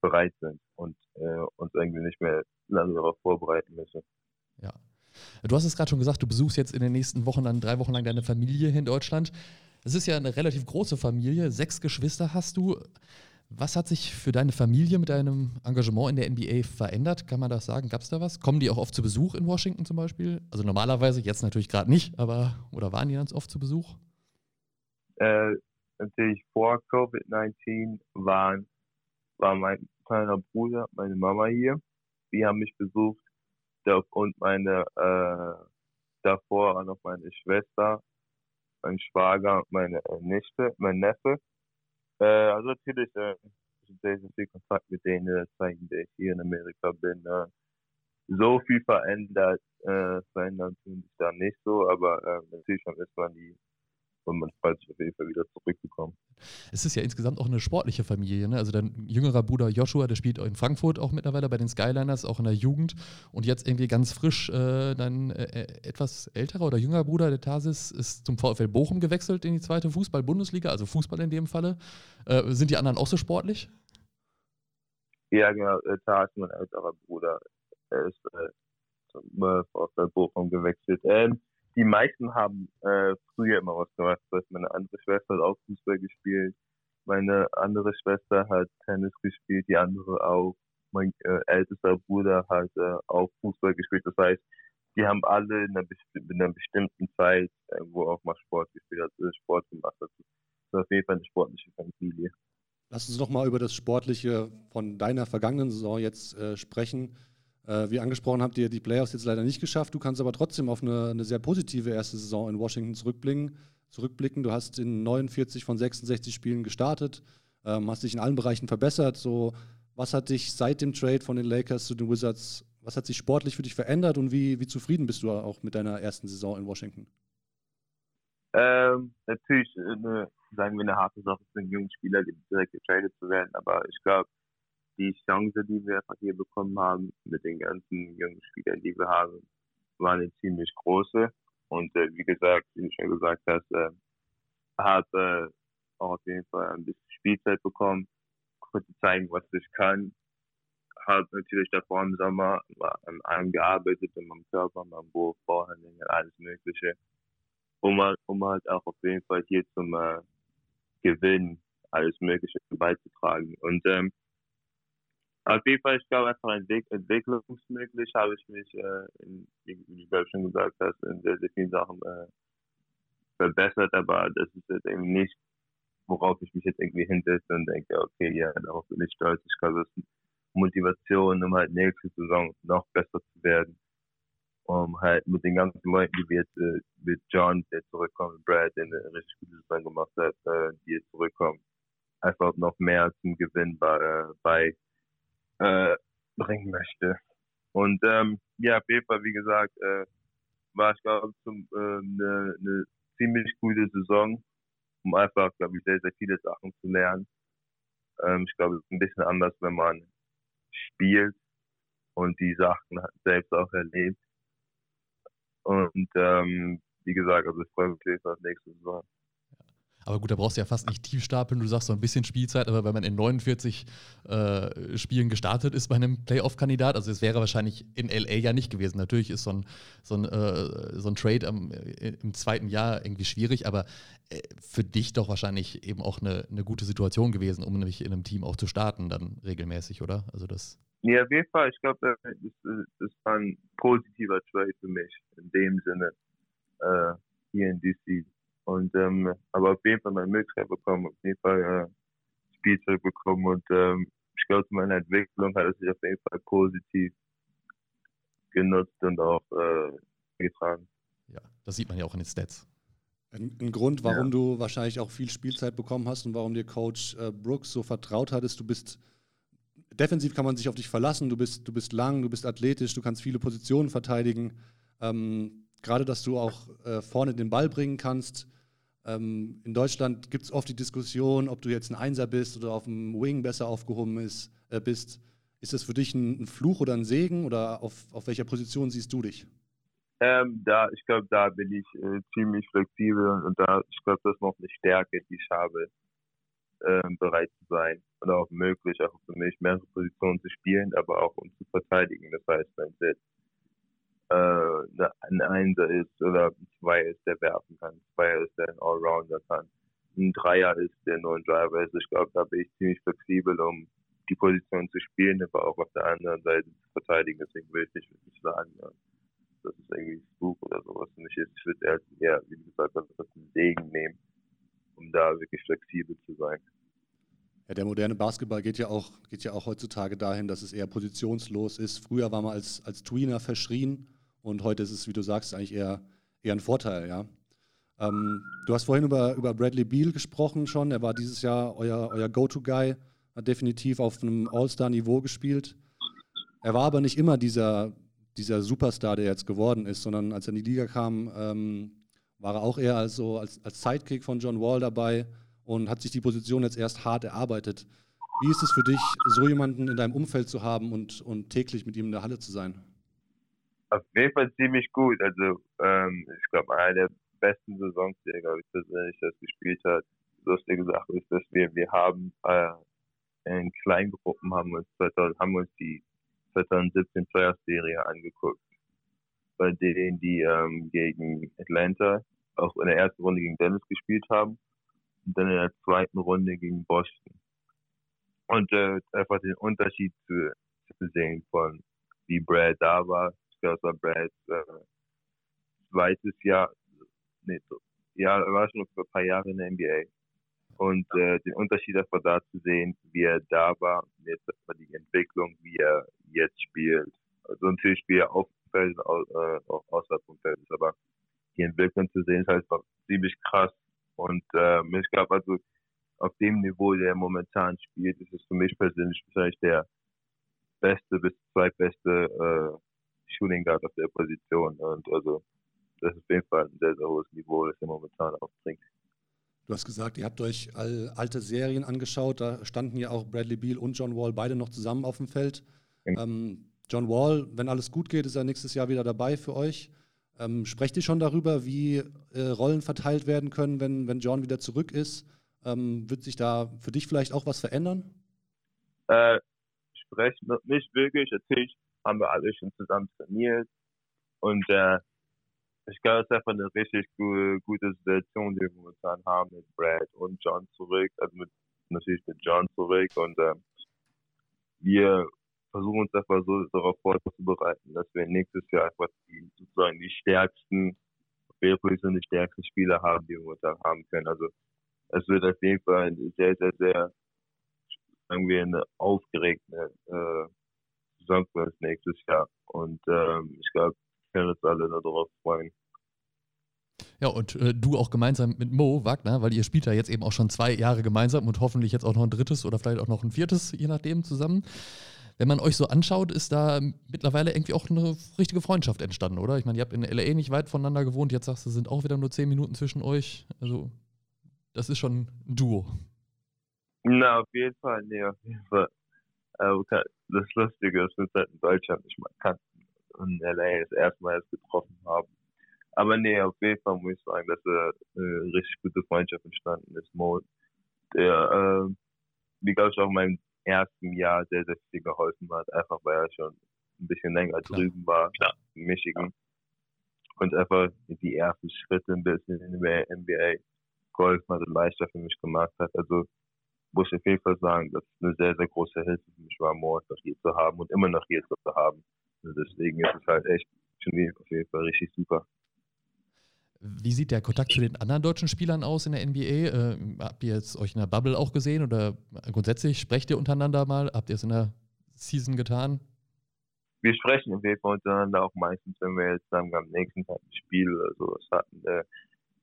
bereit sind und äh, uns irgendwie nicht mehr lange darauf vorbereiten müssen.
Ja. Du hast es gerade schon gesagt, du besuchst jetzt in den nächsten Wochen dann drei Wochen lang deine Familie in Deutschland. Es ist ja eine relativ große Familie, sechs Geschwister hast du. Was hat sich für deine Familie mit deinem Engagement in der NBA verändert? Kann man das sagen? Gab es da was? Kommen die auch oft zu Besuch in Washington zum Beispiel? Also normalerweise, jetzt natürlich gerade nicht, aber oder waren die ganz oft zu Besuch?
Äh, natürlich vor Covid-19 waren, war mein kleiner Bruder, meine Mama hier. Die haben mich besucht und meine äh, davor auch noch meine Schwester, mein Schwager, meine äh, Nichte, mein Neffe. Äh, also natürlich äh, sehr, sehr viel Kontakt mit denen in der ich hier in Amerika bin. Äh, so viel verändert, äh, verändern tun sich da nicht so, aber äh, natürlich vermisst man die und man sich auf jeden Fall wieder zurückzukommen.
Es ist ja insgesamt auch eine sportliche Familie. Ne? Also dein jüngerer Bruder Joshua, der spielt in Frankfurt auch mittlerweile bei den Skyliners, auch in der Jugend. Und jetzt irgendwie ganz frisch äh, dein äh, äh etwas älterer oder jüngerer Bruder, der Tarsis, ist zum VfL Bochum gewechselt in die zweite Fußball-Bundesliga, also Fußball in dem Falle. Äh, sind die anderen auch so sportlich?
Ja, genau. Äh, Tarsis, mein älterer Bruder, er ist äh, zum VfL Bochum gewechselt. Ähm, die meisten haben äh, früher immer was gemacht. Meine andere Schwester hat auch Fußball gespielt. Meine andere Schwester hat Tennis gespielt, die andere auch. Mein äh, ältester Bruder hat äh, auch Fußball gespielt. Das heißt, die haben alle in einer, in einer bestimmten Zeit, äh, wo auch mal Sport gespielt äh, Sport gemacht. Das ist auf jeden Fall eine sportliche Familie.
Lass uns noch mal über das Sportliche von deiner vergangenen Saison jetzt äh, sprechen. Äh, wie angesprochen habt ihr die Playoffs jetzt leider nicht geschafft. Du kannst aber trotzdem auf eine, eine sehr positive erste Saison in Washington zurückblicken. zurückblicken. Du hast in 49 von 66 Spielen gestartet, ähm, hast dich in allen Bereichen verbessert. So, was hat dich seit dem Trade von den Lakers zu den Wizards, was hat sich sportlich für dich verändert und wie, wie zufrieden bist du auch mit deiner ersten Saison in Washington?
Ähm, natürlich, eine, sagen wir, eine harte Sache für einen jungen Spieler, direkt getradet zu werden, aber ich glaube, die Chance, die wir hier bekommen haben, mit den ganzen jungen Spielern, die wir haben, war eine ziemlich große. Und äh, wie gesagt, wie du schon gesagt hast, äh, habe äh, auch auf jeden Fall ein bisschen Spielzeit bekommen, zu zeigen, was ich kann. Habe natürlich davor im Sommer an allem gearbeitet, in meinem Körper, in meinem Wurf, Vorhandling, alles Mögliche, um, um halt auch auf jeden Fall hier zum äh, Gewinn alles Mögliche beizutragen. Und ähm, auf jeden Fall, ich glaube, einfach entwick entwicklungsmöglich habe ich mich, äh, in, wie du schon gesagt hast, in sehr, sehr vielen Sachen äh, verbessert, aber das ist jetzt irgendwie nicht, worauf ich mich jetzt irgendwie hinsetze und denke, okay, ja, darauf bin ich stolz. Ich glaube, das ist Motivation, um halt nächste Saison noch besser zu werden. Um halt mit den ganzen Leuten, die wir jetzt, äh, mit John, der zurückkommt, Brad, der eine richtig gute Saison gemacht hat, äh, die jetzt zurückkommen, einfach noch mehr zum Gewinn bei, äh, bei äh, bringen möchte. Und ähm, ja, Fall, wie gesagt, äh, war ich glaube ich eine äh, ne, ziemlich gute Saison, um einfach, glaube ich, sehr, sehr viele Sachen zu lernen. Ähm, ich glaube, es ist ein bisschen anders, wenn man spielt und die Sachen selbst auch erlebt. Und ähm, wie gesagt, also ich freue mich auf nächste Saison.
Aber gut, da brauchst du ja fast nicht tief stapeln. Du sagst so ein bisschen Spielzeit, aber wenn man in 49 äh, Spielen gestartet ist bei einem Playoff-Kandidat, also es wäre wahrscheinlich in LA ja nicht gewesen. Natürlich ist so ein, so ein, äh, so ein Trade am, äh, im zweiten Jahr irgendwie schwierig, aber äh, für dich doch wahrscheinlich eben auch eine, eine gute Situation gewesen, um nämlich in einem Team auch zu starten, dann regelmäßig, oder? Also das.
Ja, auf jeden Fall. Ich glaube, das, das war ein positiver Trade für mich in dem Sinne äh, hier in DC und ähm, aber auf jeden Fall meine Möglichkeit bekommen, auf jeden Fall äh, Spielzeug bekommen und ähm, ich glaube, zu meiner Entwicklung hat es sich auf jeden Fall positiv genutzt und auch äh, getragen.
Ja, das sieht man ja auch in den Stats.
Ein, ein Grund, warum ja. du wahrscheinlich auch viel Spielzeit bekommen hast und warum dir Coach äh, Brooks so vertraut hat, ist, du bist defensiv kann man sich auf dich verlassen, du bist, du bist lang, du bist athletisch, du kannst viele Positionen verteidigen. Ähm, Gerade, dass du auch äh, vorne den Ball bringen kannst, ähm, in Deutschland gibt es oft die Diskussion, ob du jetzt ein Einser bist oder auf dem Wing besser aufgehoben ist, äh, bist. Ist das für dich ein, ein, Fluch oder ein Segen oder auf, auf welcher Position siehst du dich?
Ähm, da, ich glaube, da bin ich äh, ziemlich flexibel und da, ich glaube, das ist noch eine Stärke, die ich habe, äh, bereit zu sein und auch möglich, auch für mich mehrere Positionen zu spielen, aber auch um zu verteidigen. Das heißt, wenn es jetzt äh, ein Einser ist oder ein Zweier ist, der werfen kann, ein Zweier ist, der ein Allrounder kann, ein Dreier ist, der nur ein Driver ist. Ich glaube, da bin ich ziemlich flexibel, um die Position zu spielen, aber auch auf der anderen Seite zu verteidigen. Deswegen will ich nicht sagen, ja, dass es irgendwie Spuk oder sowas für mich ist. Ich würde eher, wie gesagt, das einen Segen nehmen, um da wirklich flexibel zu sein.
Ja, der moderne Basketball geht ja, auch, geht ja auch heutzutage dahin, dass es eher positionslos ist. Früher war man als, als Tweener verschrien und heute ist es, wie du sagst, eigentlich eher, eher ein Vorteil, ja. Ähm, du hast vorhin über, über Bradley Beal gesprochen schon. Er war dieses Jahr euer, euer Go-To-Guy, hat definitiv auf einem All-Star-Niveau gespielt. Er war aber nicht immer dieser, dieser Superstar, der jetzt geworden ist, sondern als er in die Liga kam, ähm, war er auch eher als, so, als, als Sidekick von John Wall dabei und hat sich die Position jetzt erst hart erarbeitet. Wie ist es für dich, so jemanden in deinem Umfeld zu haben und, und täglich mit ihm in der Halle zu sein?
Auf jeden Fall ziemlich gut. Also ähm, ich glaube, einer der besten Saisons, die er, glaube ich, persönlich das gespielt hat. Lustige Sache ist, dass wir, wir haben äh, in Kleingruppen haben uns, 2000, haben uns die 2017 Playoff Serie angeguckt, bei denen die ähm, gegen Atlanta auch in der ersten Runde gegen Dennis gespielt haben und dann in der zweiten Runde gegen Boston. Und äh, einfach den Unterschied zu, zu sehen von wie Brad da war. War Brads äh, zweites Jahr, nee, so, ja, er war schon vor ein paar Jahre in der NBA. Und äh, den Unterschied einfach da zu sehen, wie er da war, jetzt einfach die Entwicklung, wie er jetzt spielt. Also natürlich wie er auf dem Feld, äh, auch außerhalb vom Feld ist, aber die Entwicklung zu sehen ist halt ziemlich krass und äh, ich glaube, also auf dem Niveau, der er momentan spielt, ist es für mich persönlich wahrscheinlich der beste bis zweitbeste äh, Shooting Guard auf der Position. Und also das ist auf jeden Fall ein sehr, sehr hohes Niveau, das er momentan aufbringt.
Du hast gesagt, ihr habt euch alte Serien angeschaut. Da standen ja auch Bradley Beal und John Wall beide noch zusammen auf dem Feld. Ja. Ähm, John Wall, wenn alles gut geht, ist er nächstes Jahr wieder dabei für euch. Ähm, sprecht ihr schon darüber, wie äh, Rollen verteilt werden können, wenn, wenn John wieder zurück ist? Ähm, wird sich da für dich vielleicht auch was verändern?
Äh, sprechen nicht wirklich. Natürlich haben wir alle schon zusammen trainiert. Und äh, ich glaube, es ist einfach eine richtig gute, gute Situation, die wir momentan haben mit Brad und John zurück. Also mit, natürlich mit John zurück. Und äh, wir versuchen uns einfach so darauf vorzubereiten, dass wir nächstes Jahr einfach die, sozusagen die stärksten, auf jeder Position die stärksten Spieler haben, die wir momentan haben können. Also es wird auf jeden Fall sehr, sehr, sehr, sagen wir, eine aufgeregte äh, Uns nächstes Jahr. Und ähm, ich glaube, wir können uns alle darauf freuen.
Ja, und äh, du auch gemeinsam mit Mo Wagner, weil ihr spielt ja jetzt eben auch schon zwei Jahre gemeinsam und hoffentlich jetzt auch noch ein drittes oder vielleicht auch noch ein viertes, je nachdem, zusammen wenn man euch so anschaut, ist da mittlerweile irgendwie auch eine richtige Freundschaft entstanden, oder? Ich meine, ihr habt in LA nicht weit voneinander gewohnt, jetzt sagst du, es sind auch wieder nur zehn Minuten zwischen euch. Also, das ist schon ein Duo.
Na, auf jeden Fall, nee, auf jeden Fall. Das Lustige ist, dass wir uns halt in Deutschland nicht mal kannten und LA das erste Mal erst getroffen haben. Aber nee, auf jeden Fall muss ich sagen, dass eine richtig gute Freundschaft entstanden ist. Mo, der, äh, wie glaube ich auch in meinem ersten Jahr sehr, sehr viel geholfen hat, einfach weil er schon ein bisschen länger Klar. drüben war, Klar. in Michigan. Und einfach die ersten Schritte ein bisschen in der NBA geholfen hat und leichter für mich gemacht hat. Also muss ich auf jeden Fall sagen, dass es eine sehr, sehr große Hilfe für mich war, Mo noch hier zu haben und immer noch hier zu haben. Und deswegen ist es halt echt schon auf jeden Fall richtig super.
Wie sieht der Kontakt zu den anderen deutschen Spielern aus in der NBA? Äh, habt ihr jetzt euch in der Bubble auch gesehen oder grundsätzlich sprecht ihr untereinander mal? Habt ihr es in der Season getan?
Wir sprechen auf jeden Fall untereinander auch meistens, wenn wir jetzt dann am nächsten Tag ein Spiel oder sowas hatten. Äh,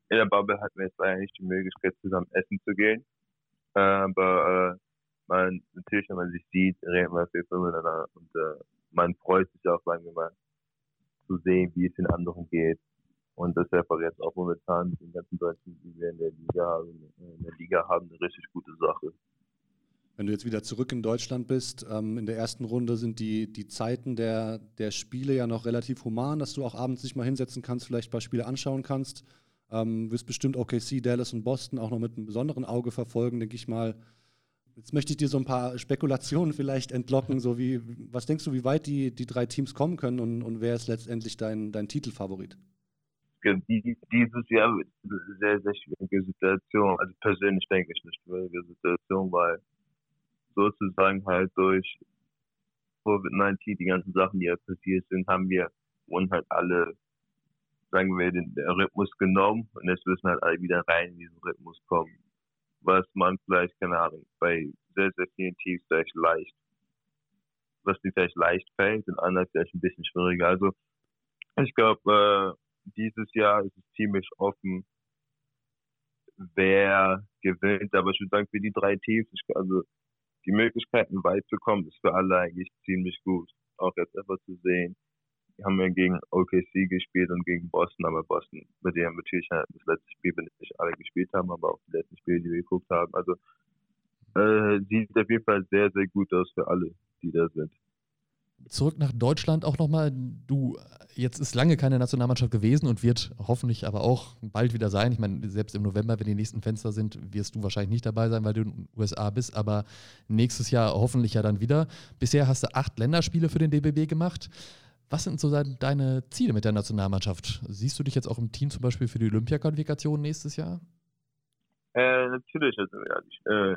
in der Bubble hatten wir jetzt leider nicht die Möglichkeit, zusammen essen zu gehen. Äh, aber äh, man, natürlich, wenn man sich sieht, auf jeden Fall miteinander. Und äh, man freut sich auch, sagen wir mal, zu sehen, wie es den anderen geht und das einfach jetzt auch momentan den ganzen Deutschen, die wir in der Liga haben, in der Liga haben, eine richtig gute Sache.
Wenn du jetzt wieder zurück in Deutschland bist, ähm, in der ersten Runde sind die, die Zeiten der, der Spiele ja noch relativ human, dass du auch abends dich mal hinsetzen kannst, vielleicht ein paar Spiele anschauen kannst. Ähm, wirst bestimmt OKC, Dallas und Boston auch noch mit einem besonderen Auge verfolgen, denke ich mal. Jetzt möchte ich dir so ein paar Spekulationen vielleicht entlocken, so wie, was denkst du, wie weit die, die drei Teams kommen können und, und wer ist letztendlich dein, dein Titelfavorit?
dieses Jahr wird eine sehr, sehr schwierige Situation. Also persönlich denke ich eine schwierige Situation, weil sozusagen halt durch Covid-19, die ganzen Sachen, die ja passiert sind, haben wir und halt alle, sagen wir, den, Rhythmus genommen und jetzt müssen halt alle wieder rein in diesen Rhythmus kommen. Was man vielleicht, keine Ahnung, bei sehr, sehr vielen Teams vielleicht leicht, was die vielleicht leicht fällt und anderen vielleicht ein bisschen schwieriger. Also ich glaube, äh, dieses Jahr ist es ziemlich offen, wer gewinnt. Aber ich würde sagen, für die drei Teams, ich, also die Möglichkeiten weit zu kommen, ist für alle eigentlich ziemlich gut. Auch jetzt einfach zu sehen. Wir haben ja gegen OKC gespielt und gegen Boston, aber Boston, mit dem natürlich halt das letzte Spiel, wenn nicht alle gespielt haben, aber auch die letzten Spiele, die wir geguckt haben. Also äh, sieht auf jeden Fall sehr, sehr gut aus für alle, die da sind
zurück nach Deutschland auch nochmal. Du, jetzt ist lange keine Nationalmannschaft gewesen und wird hoffentlich aber auch bald wieder sein. Ich meine, selbst im November, wenn die nächsten Fenster sind, wirst du wahrscheinlich nicht dabei sein, weil du in den USA bist, aber nächstes Jahr hoffentlich ja dann wieder. Bisher hast du acht Länderspiele für den DBB gemacht. Was sind so deine Ziele mit der Nationalmannschaft? Siehst du dich jetzt auch im Team zum Beispiel für die Olympia-Qualifikation nächstes Jahr?
Äh, natürlich, also ehrlich. Äh,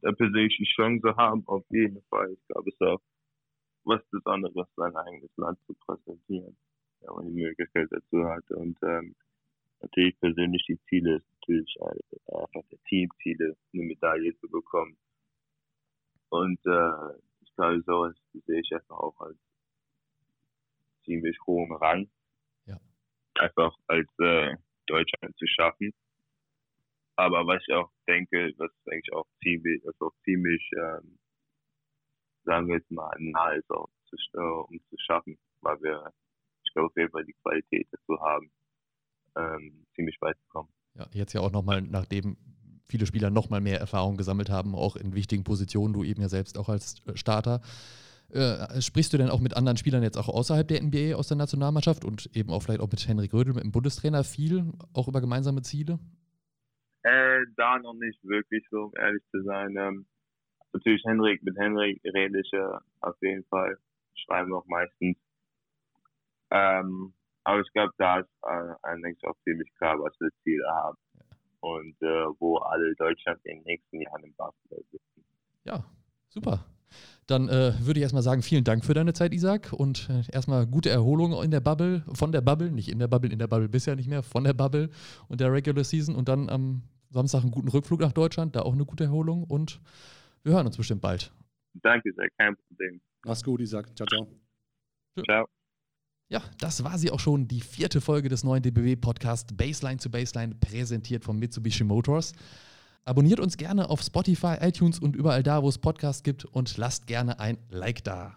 da persönlich die Chance haben, auf jeden Fall. Ich glaube, es ist auch was Besonderes, sein eigenes Land zu präsentieren, wenn man die Möglichkeit dazu hat. Und ähm, natürlich persönlich die Ziele natürlich einfach der Teamziele, eine Medaille zu bekommen. Und äh, ich glaube, sowas sehe ich einfach auch als ziemlich hohen Rang. Ja. Einfach als äh, Deutschland zu schaffen. Aber was ich auch denke, was eigentlich auch ziemlich, was auch ziemlich ähm, sagen wir jetzt mal, nahe ist auch zu, äh, um zu schaffen, weil wir, ich glaube, auf jeden Fall die Qualität dazu haben, ähm, ziemlich weit zu kommen.
Ja, jetzt ja auch nochmal, nachdem viele Spieler nochmal mehr Erfahrung gesammelt haben, auch in wichtigen Positionen, du eben ja selbst auch als äh, Starter. Äh, sprichst du denn auch mit anderen Spielern jetzt auch außerhalb der NBA aus der Nationalmannschaft und eben auch vielleicht auch mit Henrik Rödel, mit dem Bundestrainer viel, auch über gemeinsame Ziele?
Äh, da noch nicht wirklich so, um ehrlich zu sein. Ähm, natürlich Henrik, mit Henrik rede ich äh, auf jeden Fall, schreiben wir auch meistens. Ähm, aber ich glaube, da ist äh, eigentlich auch ziemlich klar, was wir Ziele haben. Und äh, wo alle Deutschland in den nächsten Jahren im Basketball sitzen.
Ja, super. Dann äh, würde ich erstmal sagen, vielen Dank für deine Zeit, Isaac. Und äh, erstmal gute Erholung in der Bubble, von der Bubble, nicht in der Bubble, in der Bubble bisher nicht mehr, von der Bubble und der Regular Season. Und dann am Samstag einen guten Rückflug nach Deutschland, da auch eine gute Erholung. Und wir hören uns bestimmt bald.
Danke sehr, kein Problem.
Mach's gut, Isaac. Ciao, ciao.
Ciao.
Ja, das war sie auch schon, die vierte Folge des neuen DBW-Podcasts Baseline zu Baseline, präsentiert von Mitsubishi Motors. Abonniert uns gerne auf Spotify, iTunes und überall da, wo es Podcasts gibt und lasst gerne ein Like da.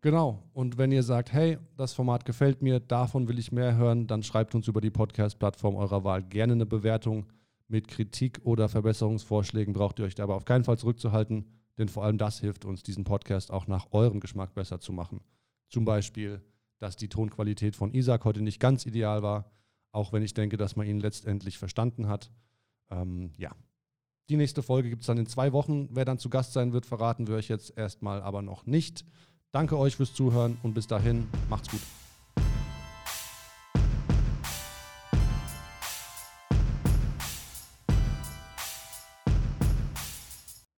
Genau. Und wenn ihr sagt, hey, das Format gefällt mir, davon will ich mehr hören, dann schreibt uns über die Podcast-Plattform eurer Wahl gerne eine Bewertung. Mit Kritik oder Verbesserungsvorschlägen braucht ihr euch dabei auf keinen Fall zurückzuhalten, denn vor allem das hilft uns, diesen Podcast auch nach eurem Geschmack besser zu machen. Zum Beispiel, dass die Tonqualität von Isaac heute nicht ganz ideal war, auch wenn ich denke, dass man ihn letztendlich verstanden hat. Ähm, ja. Die nächste Folge gibt es dann in zwei Wochen. Wer dann zu Gast sein wird, verraten wir euch jetzt erstmal aber noch nicht. Danke euch fürs Zuhören und bis dahin, macht's gut.